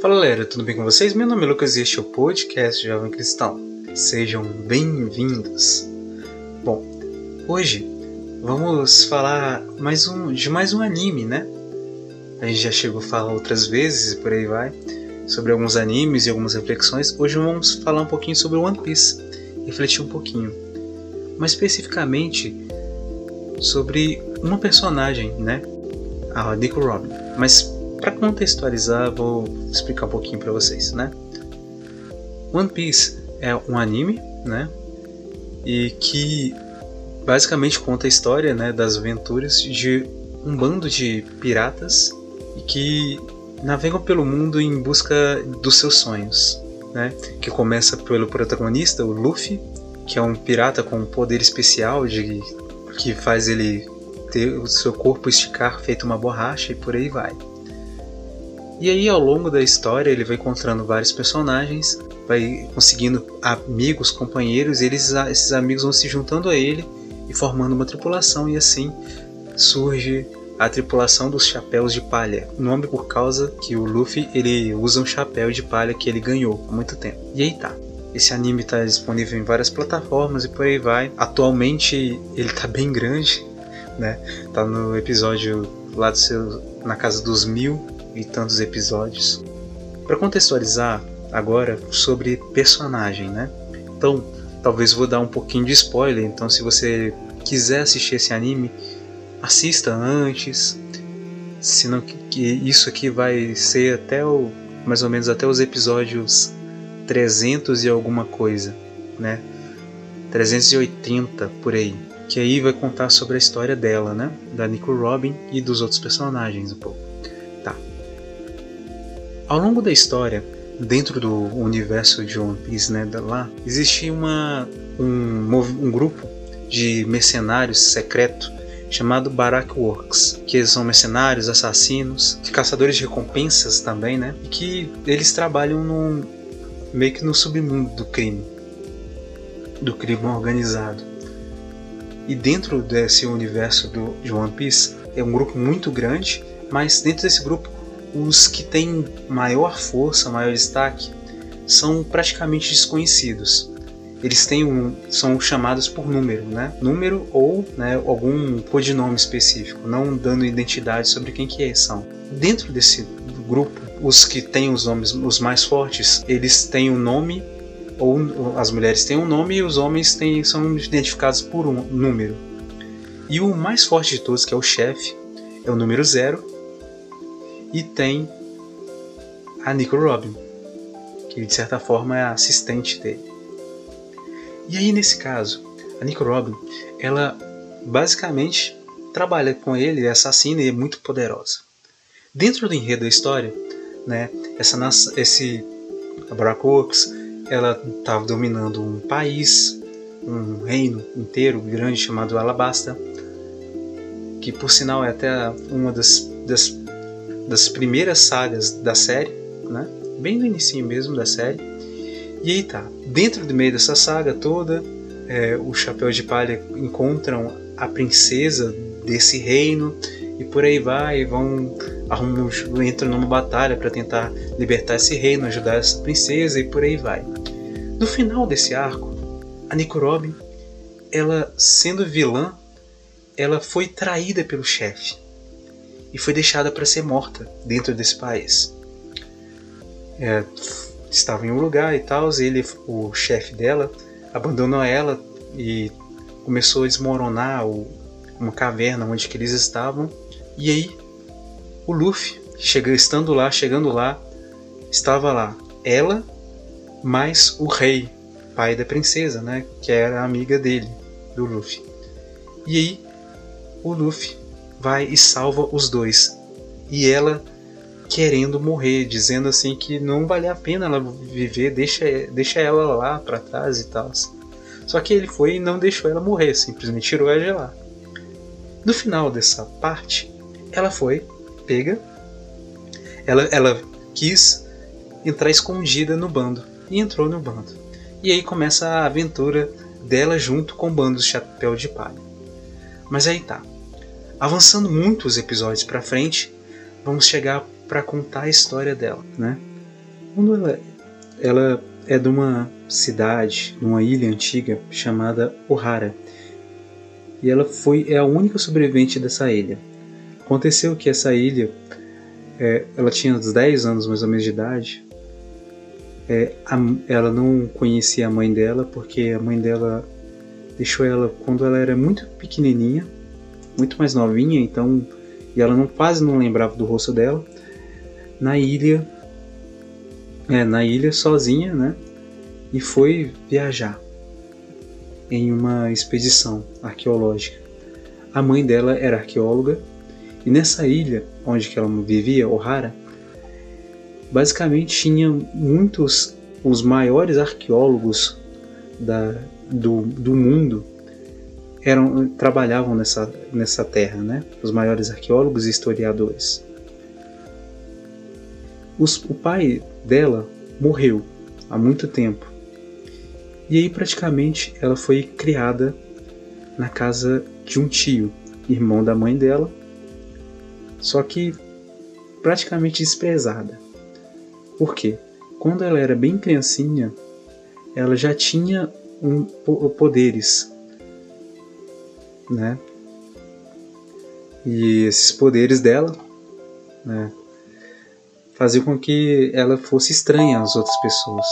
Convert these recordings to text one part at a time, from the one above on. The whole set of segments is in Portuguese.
Fala galera, tudo bem com vocês? Meu nome é Lucas e este é o podcast Jovem Cristão. Sejam bem-vindos. Bom, hoje vamos falar mais um, de mais um anime, né? A gente já chegou a falar outras vezes e por aí vai sobre alguns animes e algumas reflexões. Hoje vamos falar um pouquinho sobre One Piece, refletir um pouquinho, mais especificamente sobre uma personagem, né? A Nico Robin. Mas para contextualizar, vou explicar um pouquinho para vocês, né? One Piece é um anime, né? E que basicamente conta a história, né, das aventuras de um bando de piratas que navegam pelo mundo em busca dos seus sonhos, né? Que começa pelo protagonista, o Luffy, que é um pirata com um poder especial de que faz ele ter o seu corpo esticar feito uma borracha e por aí vai. E aí, ao longo da história, ele vai encontrando vários personagens, vai conseguindo amigos, companheiros, e eles, esses amigos vão se juntando a ele e formando uma tripulação, e assim surge a tripulação dos chapéus de palha. Nome por causa que o Luffy ele usa um chapéu de palha que ele ganhou há muito tempo. E aí tá. Esse anime está disponível em várias plataformas e por aí vai. Atualmente ele está bem grande, né? Tá no episódio lá do seu, na casa dos mil e tantos episódios. Para contextualizar agora sobre personagem, né? Então, talvez vou dar um pouquinho de spoiler, então se você quiser assistir esse anime, assista antes. Senão que isso aqui vai ser até o mais ou menos até os episódios 300 e alguma coisa, né? 380 por aí, que aí vai contar sobre a história dela, né? Da Nico Robin e dos outros personagens um pouco. Ao longo da história, dentro do universo de One Piece, né, lá, existia uma, um, um grupo de mercenários secreto chamado Barak Works, que são mercenários, assassinos, caçadores de recompensas também, né? E que eles trabalham no, meio que no submundo do crime, do crime organizado. E dentro desse universo do, de One Piece é um grupo muito grande, mas dentro desse grupo os que têm maior força, maior destaque, são praticamente desconhecidos. Eles têm um, são chamados por número, né? Número ou né, algum codinome específico, não dando identidade sobre quem que são. Dentro desse grupo, os que têm os nomes os mais fortes, eles têm um nome ou as mulheres têm um nome e os homens têm, são identificados por um número. E o mais forte de todos, que é o chefe, é o número zero, e tem a Nico Robin, que de certa forma é a assistente dele. E aí nesse caso, a Nico Robin, ela basicamente trabalha com ele, é assassina e é muito poderosa. Dentro do enredo da história, né, essa esse a Barak Works, ela estava dominando um país, um reino inteiro grande chamado Alabasta, que por sinal é até uma das, das das primeiras sagas da série, né? Bem do início mesmo da série. E aí tá, dentro do meio dessa saga toda, é, o Chapéu de Palha encontram a princesa desse reino e por aí vai, vão arrumam, entram numa batalha para tentar libertar esse reino, ajudar essa princesa e por aí vai. No final desse arco, a Nico ela sendo vilã, ela foi traída pelo chefe e foi deixada para ser morta dentro desse país. É, estava em um lugar e tal, ele, o chefe dela, abandonou ela e começou a desmoronar o, uma caverna onde eles estavam. E aí o Luffy, chega, estando lá, chegando lá, estava lá ela mais o rei, pai da princesa, né, que era amiga dele, do Luffy. E aí o Luffy vai e salva os dois. E ela querendo morrer, dizendo assim que não vale a pena ela viver, deixa, deixa ela lá para trás e tal. Só que ele foi e não deixou ela morrer, simplesmente tirou ela de lá. No final dessa parte, ela foi pega, ela, ela quis entrar escondida no bando e entrou no bando. E aí começa a aventura dela junto com o bando do Chapéu de Palha. Mas aí tá. Avançando muitos episódios para frente, vamos chegar para contar a história dela, né? Quando ela, ela é de uma cidade, numa ilha antiga chamada Ohara. E ela foi é a única sobrevivente dessa ilha. Aconteceu que essa ilha, é, ela tinha uns 10 anos mais ou menos de idade. É, a, ela não conhecia a mãe dela porque a mãe dela deixou ela quando ela era muito pequenininha, muito mais novinha, então e ela não quase não lembrava do rosto dela. Na ilha, é, na ilha sozinha, né? e foi viajar em uma expedição arqueológica. A mãe dela era arqueóloga e nessa ilha onde ela vivia, Ohara, basicamente tinha muitos os maiores arqueólogos da, do, do mundo eram trabalhavam nessa nessa terra, né? Os maiores arqueólogos e historiadores. Os, o pai dela morreu há muito tempo e aí praticamente ela foi criada na casa de um tio, irmão da mãe dela, só que praticamente desprezada. Por quê? Quando ela era bem criancinha, ela já tinha um, poderes, né? E esses poderes dela, né, faziam com que ela fosse estranha às outras pessoas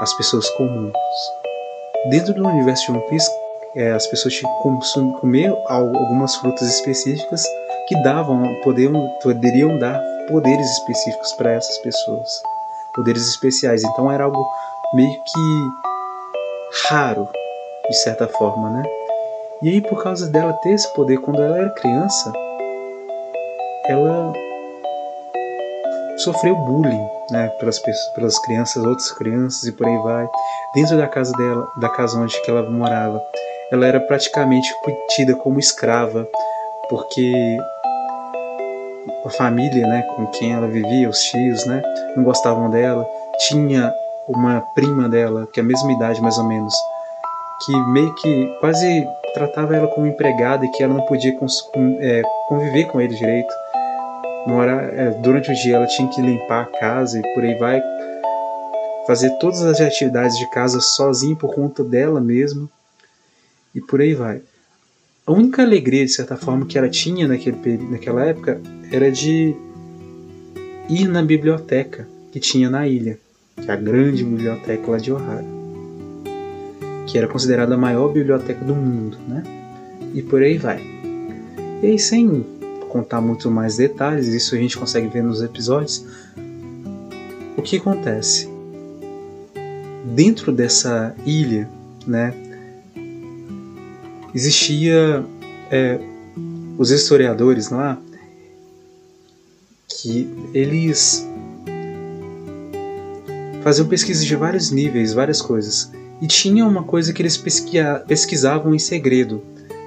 as pessoas comuns. Dentro do universo de One Piece, é, as pessoas tinham que comer algumas frutas específicas que davam, poderiam, poderiam dar poderes específicos para essas pessoas, poderes especiais. Então era algo meio que raro, de certa forma, né? E aí, por causa dela ter esse poder quando ela era criança, ela sofreu bullying né, pelas, pelas crianças, outras crianças e por aí vai. Dentro da casa dela, da casa onde que ela morava, ela era praticamente tida como escrava, porque a família, né, com quem ela vivia, os tios, né, não gostavam dela. Tinha uma prima dela, que é a mesma idade mais ou menos, que meio que quase tratava ela como empregada e que ela não podia é, conviver com ele direito Mora, é, durante o dia ela tinha que limpar a casa e por aí vai. Fazer todas as atividades de casa sozinha por conta dela mesma. E por aí vai. A única alegria, de certa forma, que ela tinha naquele, naquela época era de ir na biblioteca que tinha na ilha, que é a grande biblioteca lá de Ohara, que era considerada a maior biblioteca do mundo, né? E por aí vai. E aí, sem contar muito mais detalhes, isso a gente consegue ver nos episódios. O que acontece? Dentro dessa ilha, né, existia é, os historiadores lá que eles faziam pesquisas de vários níveis, várias coisas. E tinha uma coisa que eles pesquisavam em segredo,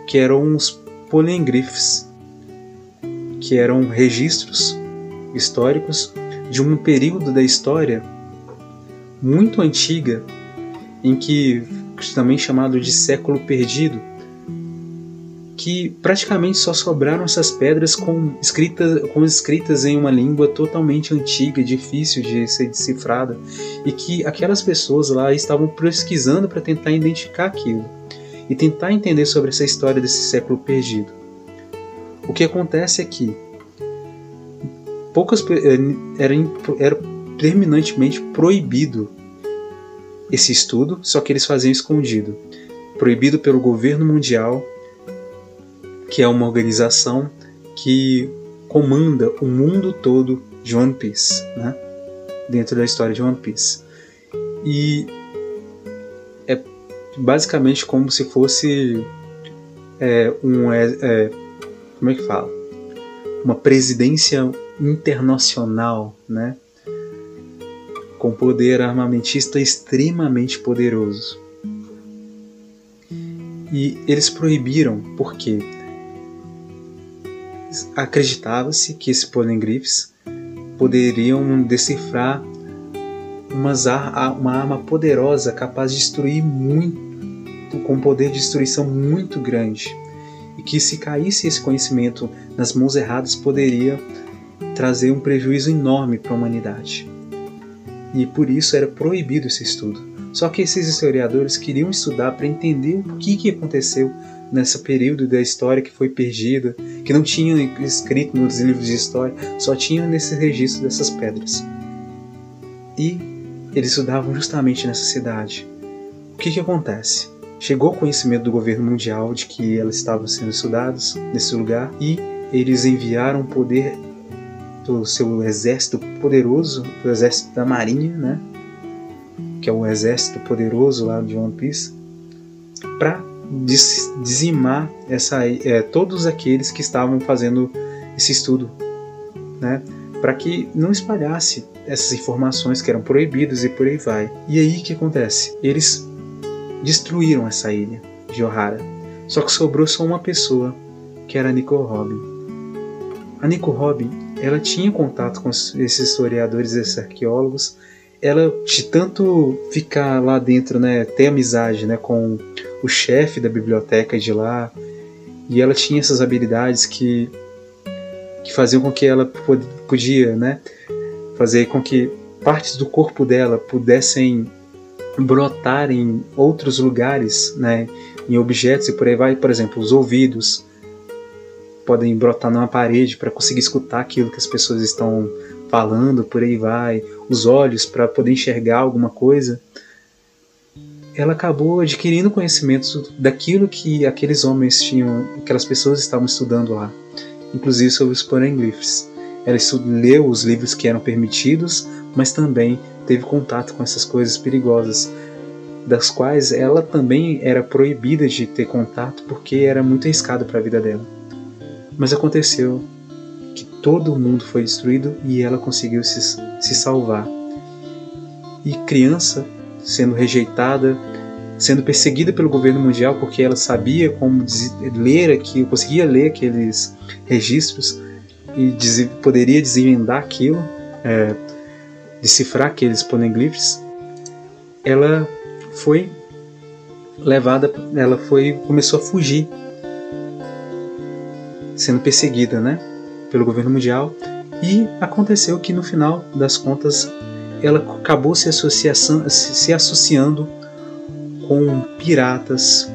que eram os polengriffs que eram registros históricos de um período da história muito antiga, em que também chamado de século perdido, que praticamente só sobraram essas pedras com, escrita, com escritas em uma língua totalmente antiga, difícil de ser decifrada, e que aquelas pessoas lá estavam pesquisando para tentar identificar aquilo e tentar entender sobre essa história desse século perdido. O que acontece é que poucas eh, era, era terminantemente proibido esse estudo, só que eles faziam escondido. Proibido pelo governo mundial, que é uma organização que comanda o mundo todo de One Piece, né? dentro da história de One Piece. E é basicamente como se fosse é, um é, é, como é que fala? Uma presidência internacional, né? Com poder armamentista extremamente poderoso. E eles proibiram porque acreditava-se que esses poneglyphs poderiam decifrar uma arma poderosa capaz de destruir muito, com poder de destruição muito grande e que se caísse esse conhecimento nas mãos erradas poderia trazer um prejuízo enorme para a humanidade. e por isso era proibido esse estudo. Só que esses historiadores queriam estudar para entender o que, que aconteceu nesse período da história que foi perdida, que não tinha escrito nos livros de história, só tinha nesse registro dessas pedras. E eles estudavam justamente nessa cidade. O que, que acontece? Chegou o conhecimento do governo mundial de que elas estavam sendo estudadas nesse lugar e eles enviaram poder do seu exército poderoso, o exército da marinha, né? Que é o exército poderoso lá de One Piece, para dizimar essa, é, todos aqueles que estavam fazendo esse estudo, né? Para que não espalhasse essas informações que eram proibidas e por aí vai. E aí o que acontece? Eles destruíram essa ilha de Ohara. Só que sobrou só uma pessoa, que era a Nico Robin. A Nico Robin, ela tinha contato com esses historiadores, esses arqueólogos. Ela de tanto ficar lá dentro, né, ter amizade, né, com o chefe da biblioteca de lá, e ela tinha essas habilidades que que faziam com que ela podia, né, fazer com que partes do corpo dela pudessem brotar em outros lugares, né, em objetos e por aí vai, por exemplo, os ouvidos podem brotar numa parede para conseguir escutar aquilo que as pessoas estão falando, por aí vai, os olhos para poder enxergar alguma coisa. Ela acabou adquirindo conhecimentos daquilo que aqueles homens tinham, aquelas pessoas estavam estudando lá, inclusive sobre os poneglyphs. Ela leu os livros que eram permitidos, mas também teve contato com essas coisas perigosas, das quais ela também era proibida de ter contato porque era muito arriscado para a vida dela. Mas aconteceu que todo mundo foi destruído e ela conseguiu se, se salvar. E criança sendo rejeitada, sendo perseguida pelo governo mundial porque ela sabia como ler aquilo, conseguia ler aqueles registros e poderia desvendar aquilo. É, decifrar aqueles poneglyphs, ela foi levada, ela foi começou a fugir, sendo perseguida, né, pelo governo mundial. E aconteceu que no final das contas ela acabou se, se associando com piratas,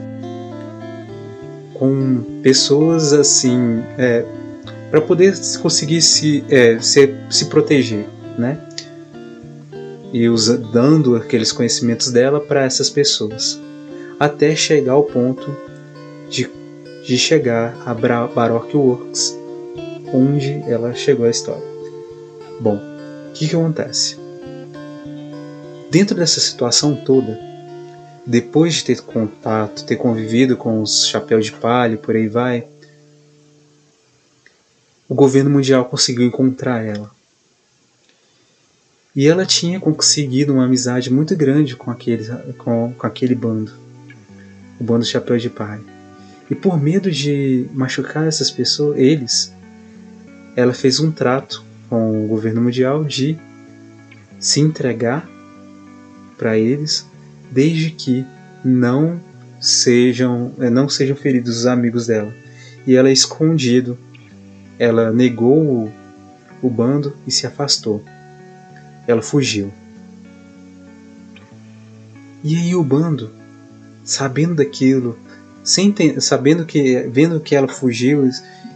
com pessoas assim, é, para poder conseguir se, é, se, se proteger, né? e usa, dando aqueles conhecimentos dela para essas pessoas, até chegar ao ponto de, de chegar a Baroque Works, onde ela chegou a história. Bom, o que, que acontece? Dentro dessa situação toda, depois de ter contato, ter convivido com os chapéus de palha por aí vai, o governo mundial conseguiu encontrar ela. E ela tinha conseguido uma amizade muito grande com aquele, com, com aquele bando, o bando Chapéu de Palha. E por medo de machucar essas pessoas, eles, ela fez um trato com o governo mundial de se entregar para eles, desde que não sejam eh, não sejam feridos os amigos dela. E ela escondido, ela negou o, o bando e se afastou ela fugiu. E aí o bando, sabendo daquilo, sem sabendo que, vendo que ela fugiu,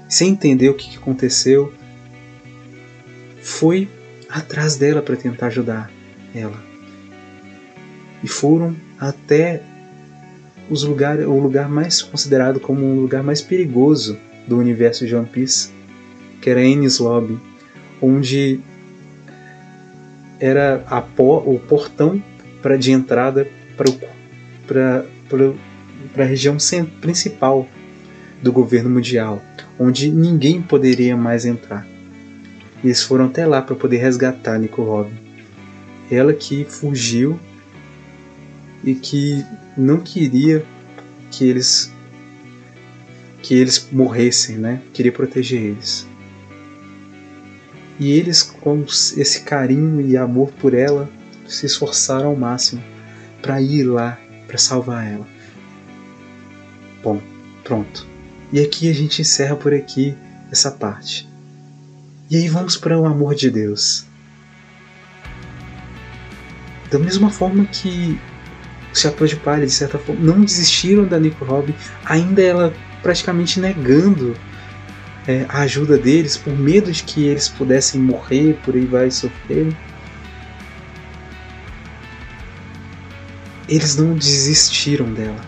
sem entender o que aconteceu, foi atrás dela para tentar ajudar ela. E foram até os lugar, o lugar mais considerado como um lugar mais perigoso do universo de One Piece, que era Enies Lobby, onde era a o portão para de entrada para a região principal do governo mundial, onde ninguém poderia mais entrar. E eles foram até lá para poder resgatar Nico Robin. Ela que fugiu e que não queria que eles que eles morressem, né? Queria proteger eles. E eles, com esse carinho e amor por ela, se esforçaram ao máximo para ir lá para salvar ela. Bom, pronto. E aqui a gente encerra por aqui essa parte. E aí vamos para o amor de Deus. Da mesma forma que os Chapéus de Palha, de certa forma, não desistiram da Nico Robin, ainda ela praticamente negando é, a ajuda deles, por medo de que eles pudessem morrer, por aí vai sofrer. Eles não desistiram dela.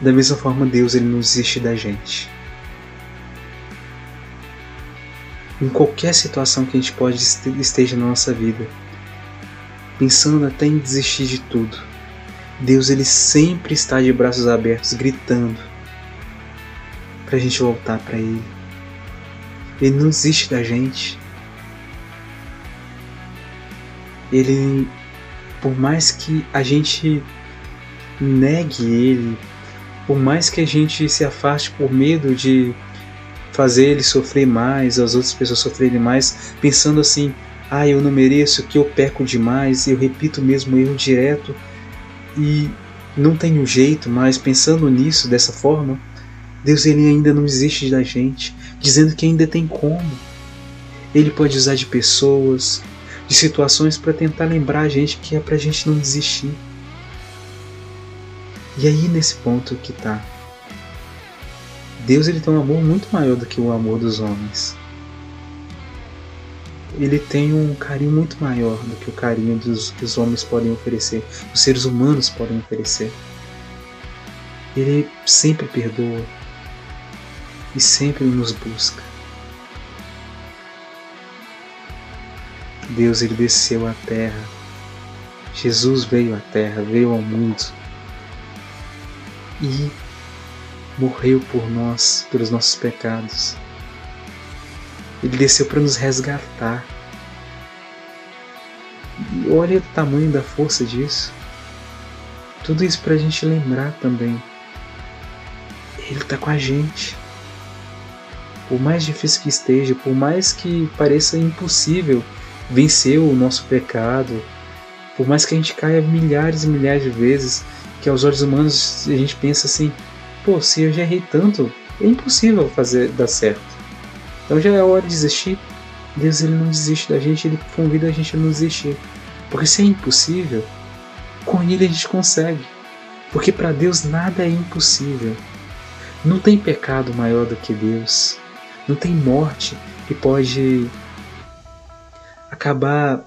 Da mesma forma, Deus ele não desiste da gente. Em qualquer situação que a gente pode esteja na nossa vida, pensando até em desistir de tudo, Deus ele sempre está de braços abertos, gritando para a gente voltar para Ele. Ele não desiste da gente. Ele, por mais que a gente negue Ele, por mais que a gente se afaste por medo de fazer ele sofrer mais, as outras pessoas sofrerem mais, pensando assim: ah, eu não mereço, que eu peco demais, eu repito o mesmo erro direto e não tenho jeito mais, pensando nisso dessa forma, Deus ele ainda não desiste da gente, dizendo que ainda tem como. Ele pode usar de pessoas, de situações para tentar lembrar a gente que é para a gente não desistir. E aí nesse ponto que tá. Deus ele tem um amor muito maior do que o amor dos homens. Ele tem um carinho muito maior do que o carinho dos, que os homens podem oferecer, os seres humanos podem oferecer. Ele sempre perdoa, e sempre nos busca. Deus ele desceu à terra. Jesus veio à terra, veio ao mundo e morreu por nós, pelos nossos pecados. Ele desceu para nos resgatar. E olha o tamanho da força disso. Tudo isso para a gente lembrar também. Ele está com a gente por mais difícil que esteja, por mais que pareça impossível vencer o nosso pecado, por mais que a gente caia milhares e milhares de vezes, que aos olhos humanos a gente pensa assim, pô, se eu já errei tanto, é impossível fazer dar certo. Então já é hora de desistir. Deus ele não desiste da gente, ele convida a gente a não desistir. Porque se é impossível, com ele a gente consegue. Porque para Deus nada é impossível. Não tem pecado maior do que Deus. Não tem morte que pode acabar.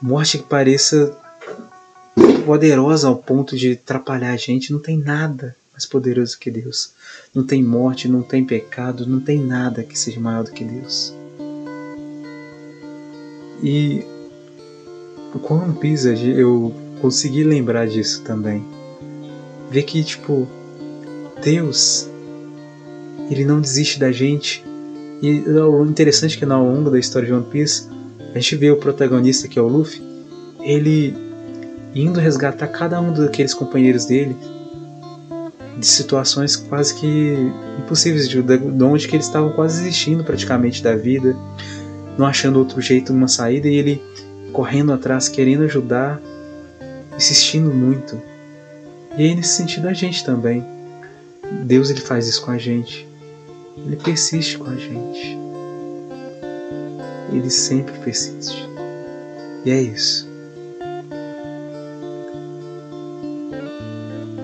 Morte que pareça poderosa ao ponto de atrapalhar a gente. Não tem nada mais poderoso que Deus. Não tem morte, não tem pecado, não tem nada que seja maior do que Deus. E com One Piece eu consegui lembrar disso também. Ver que, tipo, Deus ele não desiste da gente. E o interessante é que ao longo da história de One Piece, a gente vê o protagonista, que é o Luffy, ele indo resgatar cada um daqueles companheiros dele de situações quase que impossíveis, de, de onde que eles estavam quase desistindo praticamente da vida, não achando outro jeito, uma saída, e ele correndo atrás, querendo ajudar, insistindo muito. E aí nesse sentido a gente também. Deus ele faz isso com a gente. Ele persiste com a gente. Ele sempre persiste. E é isso.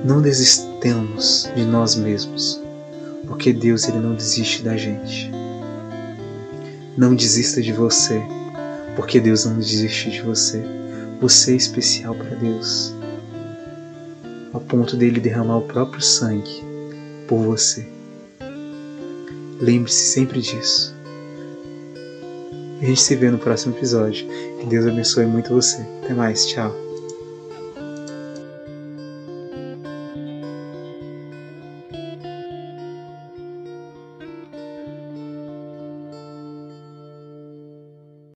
Não desistamos de nós mesmos, porque Deus ele não desiste da gente. Não desista de você, porque Deus não desiste de você. Você é especial para Deus, ao ponto dele derramar o próprio sangue por você. Lembre-se sempre disso. A gente se vê no próximo episódio. Que Deus abençoe muito você. Até mais, tchau.